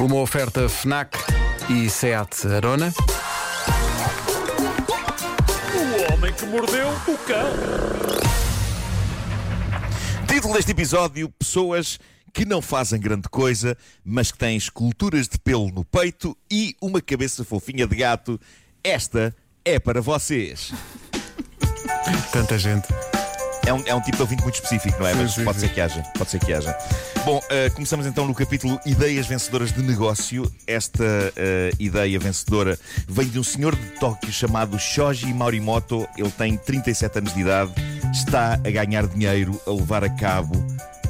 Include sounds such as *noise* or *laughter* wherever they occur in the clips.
Uma oferta FNAC e SEAT Arona. O homem que mordeu o cão. Título deste episódio: Pessoas que não fazem grande coisa, mas que têm esculturas de pelo no peito e uma cabeça fofinha de gato. Esta é para vocês. Tanta gente. É um, é um tipo de ouvinte muito específico, não é? Sim, Mas sim, pode sim. ser que haja. Pode ser que haja. Bom, eh, começamos então no capítulo Ideias Vencedoras de Negócio. Esta eh, ideia vencedora vem de um senhor de Tóquio chamado Shoji Morimoto. Ele tem 37 anos de idade, está a ganhar dinheiro a levar a cabo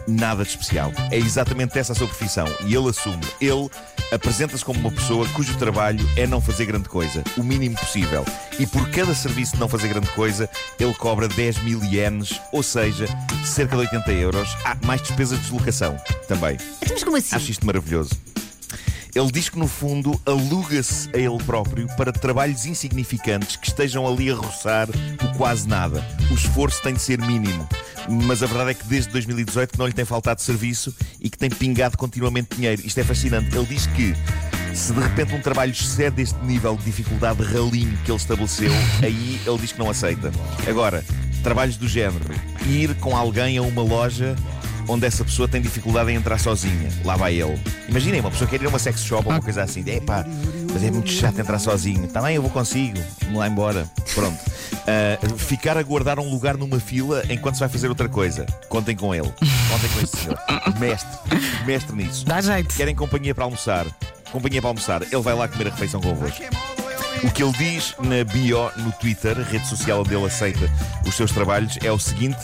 nada de especial. É exatamente essa a sua profissão e ele assume. Ele apresenta-se como uma pessoa cujo trabalho é não fazer grande coisa, o mínimo possível. E por cada serviço de não fazer grande coisa, ele cobra 10 mil ienes, ou seja, cerca de 80 euros. Há mais despesas de deslocação também. Então, Mas como assim? Acho isto maravilhoso. Ele diz que, no fundo, aluga-se a ele próprio para trabalhos insignificantes que estejam ali a roçar o quase nada. O esforço tem de ser mínimo. Mas a verdade é que desde 2018 que não lhe tem faltado serviço e que tem pingado continuamente dinheiro. Isto é fascinante. Ele diz que se de repente um trabalho excede este nível de dificuldade ralinho que ele estabeleceu, aí ele diz que não aceita. Agora, trabalhos do género, ir com alguém a uma loja onde essa pessoa tem dificuldade em entrar sozinha. Lá vai ele. Imaginem, uma pessoa quer ir a uma sex shop ou uma coisa assim. Epá, mas é muito chato entrar sozinho. Também eu vou consigo. Vamos lá embora. Pronto. *laughs* Ah, ficar a guardar um lugar numa fila enquanto se vai fazer outra coisa. Contem com ele. Contem com este senhor. Mestre. Mestre nisso. Dá jeito. Querem companhia para almoçar? Companhia para almoçar. Ele vai lá comer a refeição convosco. O que ele diz na bio no Twitter, a rede social onde ele aceita os seus trabalhos, é o seguinte: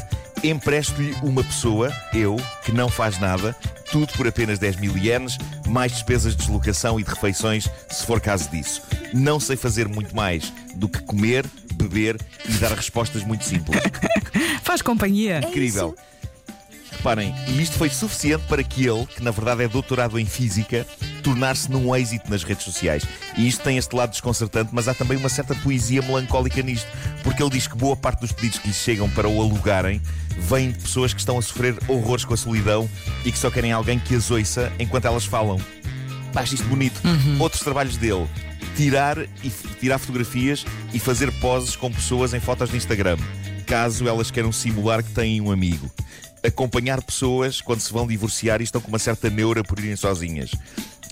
empresto-lhe uma pessoa, eu, que não faz nada, tudo por apenas 10 mil ienes, mais despesas de deslocação e de refeições, se for caso disso. Não sei fazer muito mais do que comer, beber e dar respostas muito simples. *laughs* Faz companhia. É Incrível. Reparem, e isto foi suficiente para que ele, que na verdade é doutorado em física, tornar-se num êxito nas redes sociais. E isto tem este lado desconcertante, mas há também uma certa poesia melancólica nisto, porque ele diz que boa parte dos pedidos que lhe chegam para o alugarem vêm de pessoas que estão a sofrer horrores com a solidão e que só querem alguém que as ouça enquanto elas falam. Acho isto bonito. Outros trabalhos dele. Tirar, e, tirar fotografias e fazer poses com pessoas em fotos de Instagram, caso elas queiram simular que têm um amigo. Acompanhar pessoas quando se vão divorciar e estão com uma certa neura por irem sozinhas.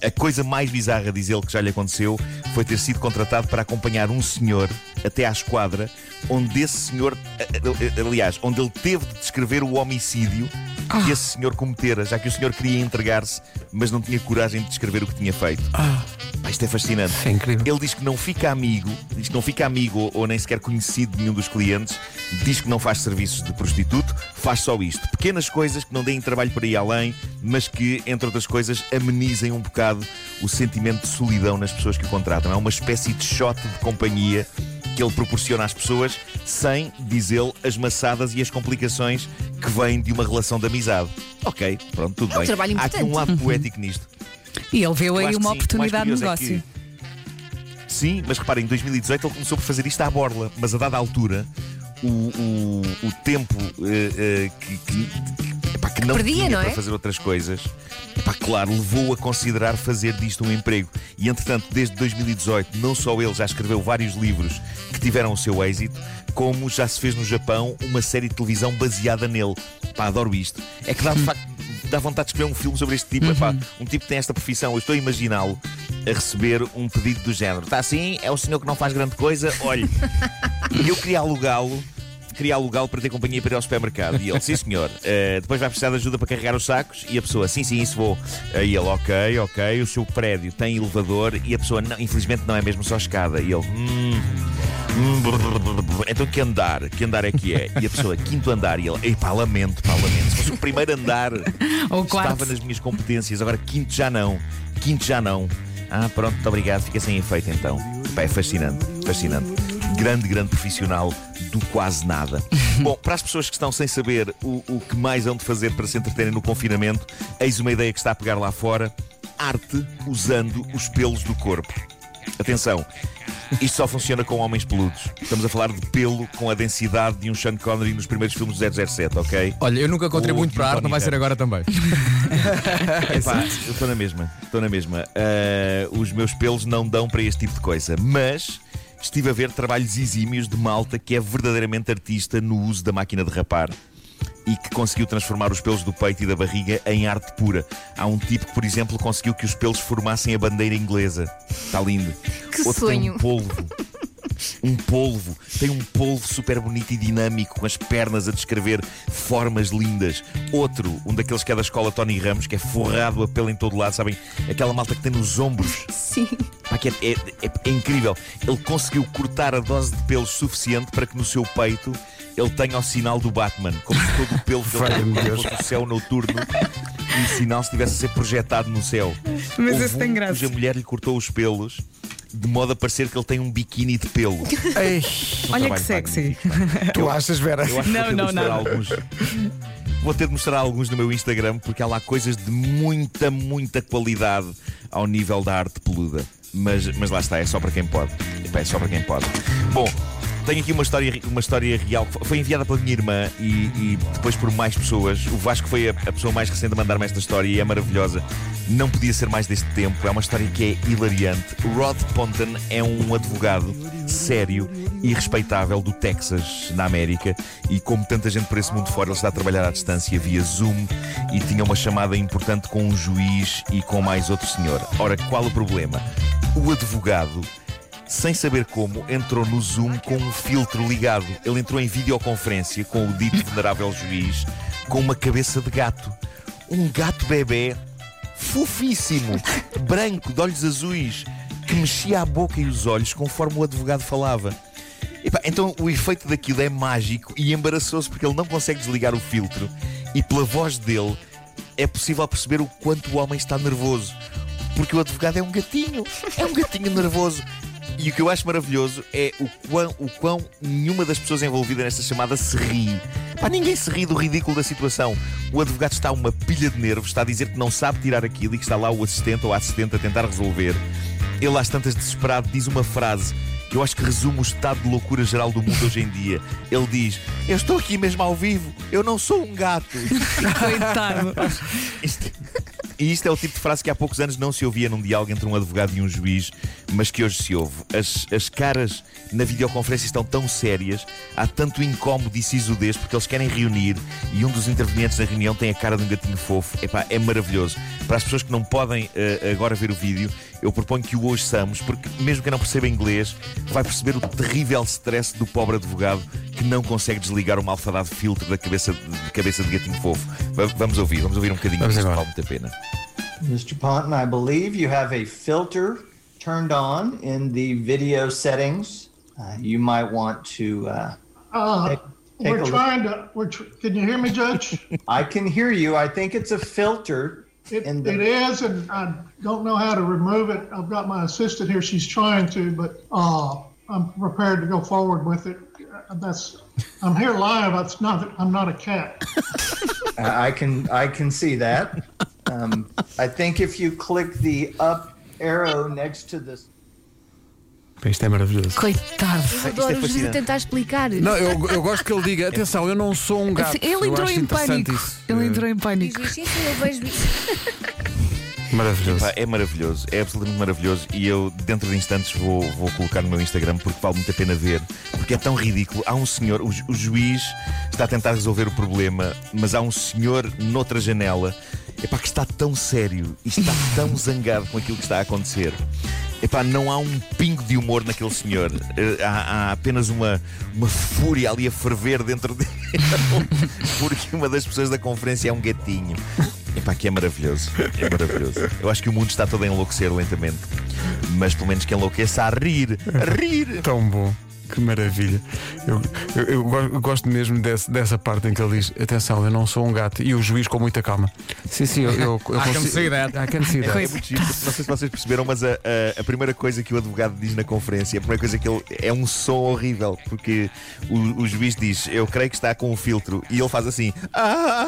A coisa mais bizarra, diz ele, que já lhe aconteceu foi ter sido contratado para acompanhar um senhor até à esquadra, onde esse senhor, aliás, onde ele teve de descrever o homicídio que esse senhor cometera, já que o senhor queria entregar-se, mas não tinha coragem de descrever o que tinha feito. Pá, Isto é fascinante. É incrível. Ele diz que não fica amigo, diz que não fica amigo ou, ou nem sequer conhecido de nenhum dos clientes, diz que não faz serviços de prostituto, faz só isto. Pequenas coisas que não deem trabalho para ir além, mas que, entre outras coisas, amenizem um bocado o sentimento de solidão nas pessoas que o contratam. É uma espécie de shot de companhia que ele proporciona às pessoas sem, diz ele, as maçadas e as complicações que vêm de uma relação de amizade. Ok, pronto, tudo É um bem. trabalho Há aqui um importante. lado poético nisto. E ele Eu aí uma que sim. Oportunidade de curioso é negócio. que- Sim, mas reparem, em 2018 ele começou por fazer isto à borla, mas a dada altura o, o, o tempo eh, eh, que, que, epá, que não perdia, tinha não é? para fazer outras coisas, claro, levou a considerar fazer disto um emprego. E entretanto, desde 2018, não só ele já escreveu vários livros que tiveram o seu êxito, como já se fez no Japão uma série de televisão baseada nele. Pá, adoro isto. É que dá de facto dá vontade de escrever um filme sobre este tipo. Epá, um tipo que tem esta profissão, eu estou a imaginá-lo a receber um pedido do género. Está assim, é o senhor que não faz grande coisa, olhe. *laughs* Eu queria alugá-lo. Queria alugá-lo para ter companhia para ir ao supermercado. E ele, sim senhor, *laughs* eh, depois vai precisar de ajuda para carregar os sacos. E a pessoa, sim, sim, isso vou. E ele, ok, ok, o seu prédio tem elevador. E a pessoa, não, infelizmente não é mesmo só escada. E ele, hum, hum, brr, brr, brr, brr. então que andar? Que andar é que é? E a pessoa, quinto andar. E ele, ei pá, lamento, pá, lamento. Se fosse o primeiro andar, *laughs* Ou quarto. estava nas minhas competências. Agora quinto já não. Quinto já não. Ah, pronto, muito obrigado. Fica sem efeito então. Pá, é fascinante, fascinante. Grande, grande profissional do quase nada. *laughs* Bom, para as pessoas que estão sem saber o, o que mais hão de fazer para se entreterem no confinamento, eis uma ideia que está a pegar lá fora: arte usando os pelos do corpo. Atenção, Isto só funciona com homens peludos. Estamos a falar de pelo com a densidade de um Sean Connery nos primeiros filmes do 007, ok? Olha, eu nunca encontrei Ou muito para a arte, não vai ser agora também. *laughs* *laughs* Epá, eu estou na mesma, estou na mesma. Ah, os meus pelos não dão para este tipo de coisa, mas estive a ver trabalhos exímios de malta que é verdadeiramente artista no uso da máquina de rapar e que conseguiu transformar os pelos do peito e da barriga em arte pura. Há um tipo que, por exemplo, conseguiu que os pelos formassem a bandeira inglesa. Está lindo. Que Outro tem sonho. um polvo. Um polvo, tem um polvo super bonito e dinâmico, com as pernas a descrever formas lindas. Outro, um daqueles que é da escola Tony Ramos, que é forrado a pelo em todo lado, sabem? Aquela malta que tem nos ombros. Sim. Pá, que é, é- é- é incrível. Ele conseguiu cortar a dose de pelos suficiente para que no seu peito ele tenha o sinal do Batman, como se todo o pelo que ele fosse o céu noturno e o sinal estivesse a ser projetado no céu. Mas Houve esse tem graça. Cuja mulher lhe cortou os pelos de modo a parecer que ele tem um biquíni de pelo. *laughs* Ei, Um Olha que sexy. magnífico. tu achas, Vera? Eu acho que Não, de não, não. alguns. Vou ter de mostrar alguns no meu Instagram porque há lá coisas de muita, muita qualidade ao nível da arte peluda. Mas, mas lá está, é só para quem pode. É só para quem pode. Bom, tenho aqui uma história, uma história real que foi enviada pela minha irmã e, e depois por mais pessoas. O Vasco foi a, a pessoa mais recente a mandar-me esta história e é maravilhosa. Não podia ser mais deste tempo. É uma história que é hilariante. Rod Ponton é um advogado sério e respeitável do Texas, na América. E como tanta gente por esse mundo fora, ele está a trabalhar à distância via Zoom e tinha uma chamada importante com um juiz e com mais outro senhor. Ora, qual o problema? O advogado sem saber como, entrou no Zoom com um filtro ligado. Ele entrou em videoconferência com o dito venerável juiz com uma cabeça de gato. Um gato bebê fofíssimo, branco, de olhos azuis, que mexia a boca e os olhos conforme o advogado falava. Então o efeito daquilo é mágico e embaraçoso porque ele não consegue desligar o filtro e pela voz dele é possível perceber o quanto o homem está nervoso. Porque o advogado é um gatinho, é um gatinho nervoso. E o que eu acho maravilhoso é o quão, o quão nenhuma das pessoas envolvidas nesta chamada se ri. Pá, ninguém se ri do ridículo da situação. O advogado está uma pilha de nervos, está a dizer que não sabe tirar aquilo e que está lá o assistente ou a assistente a tentar resolver. Ele, às tantas desesperado, diz uma frase que eu acho que resume o estado de loucura geral do mundo hoje em dia. Ele diz: Eu estou aqui mesmo ao vivo, eu não sou um gato. *laughs* Coitado. E isto é o tipo de frase que há poucos anos não se ouvia num diálogo entre um advogado e um juiz, mas que hoje se ouve. As, as caras na videoconferência estão tão sérias, há tanto incómodo e sisudez porque eles querem reunir e um dos intervenientes na reunião tem a cara de um gatinho fofo. Epá, é maravilhoso. Para as pessoas que não podem eh, agora ver o vídeo, eu proponho que o ouçamos, porque mesmo que não perceba inglês, vai perceber o terrível stress do pobre advogado que não consegue desligar o malfadado filtro da cabeça de, cabeça de gatinho fofo. Va- Vamos ouvir, vamos ouvir um bocadinho Vamos disto, vale muito a pena. Mr. Ponton, I believe you have a filter turned on in the video settings. Uh, you might want to. Uh, Uh, Take- take we're look. trying to, we're, tr- can you hear me, Judge? I can hear you. I think it's a filter It, in the. is, and I don't know how to remove it. I've got my assistant here. She's trying to, but uh, I'm prepared to go forward with it. That's, I'm here live. It's not, I'm not a cat. *laughs* I can I can see that. Um, I think if you click the up arrow next to this. Pá, Isto é maravilhoso. Coitado. Eu adoro é o juiz tentar explicar. Não, eu, eu gosto que ele diga: atenção, eu não sou um gato. Ele entrou em pânico. isso. Ele entrou em pânico. diz, sim, sim, eu vejo isso. *laughs* Maravilhoso. Pá, é maravilhoso, é absolutamente maravilhoso e eu dentro de instantes vou, vou colocar no meu Instagram porque vale muito a pena ver, porque é tão ridículo. Há um senhor, o, o juiz está a tentar resolver o problema, mas há um senhor noutra janela epá, que está tão sério e está *laughs* tão zangado com aquilo que está a acontecer. Epá, não há um pingo de humor naquele senhor. Eh, há, há apenas uma, uma fúria ali a ferver dentro dele. *laughs* Porque uma das pessoas da conferência é um gatinho. Epá, que é maravilhoso. É maravilhoso. Eu acho que o mundo está todo a enlouquecer lentamente. Mas pelo menos que enlouqueça a rir. A rir. Tão bom. Que maravilha. Eu, eu- eu go- eu gosto mesmo desse- dessa parte em que ele diz: atenção, eu não sou um gato. E o juiz com muita calma. Sim, sim, eu, eu, eu consigo- see that. I can see that. É muito giro, porque não sei se vocês perceberam, mas a, a- a primeira coisa que o advogado diz na conferência, a primeira coisa que ele é um som horrível, porque o, o juiz diz, eu creio que está com um filtro, e ele faz assim, ah!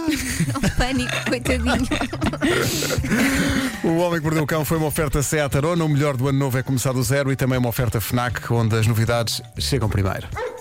É um pânico, coitadinho. O Homem que Mordeu o Cão foi uma oferta Seat Arona. O melhor do ano novo é começar do zero e também uma oferta FNAC, onde as novidades chegam primeiro.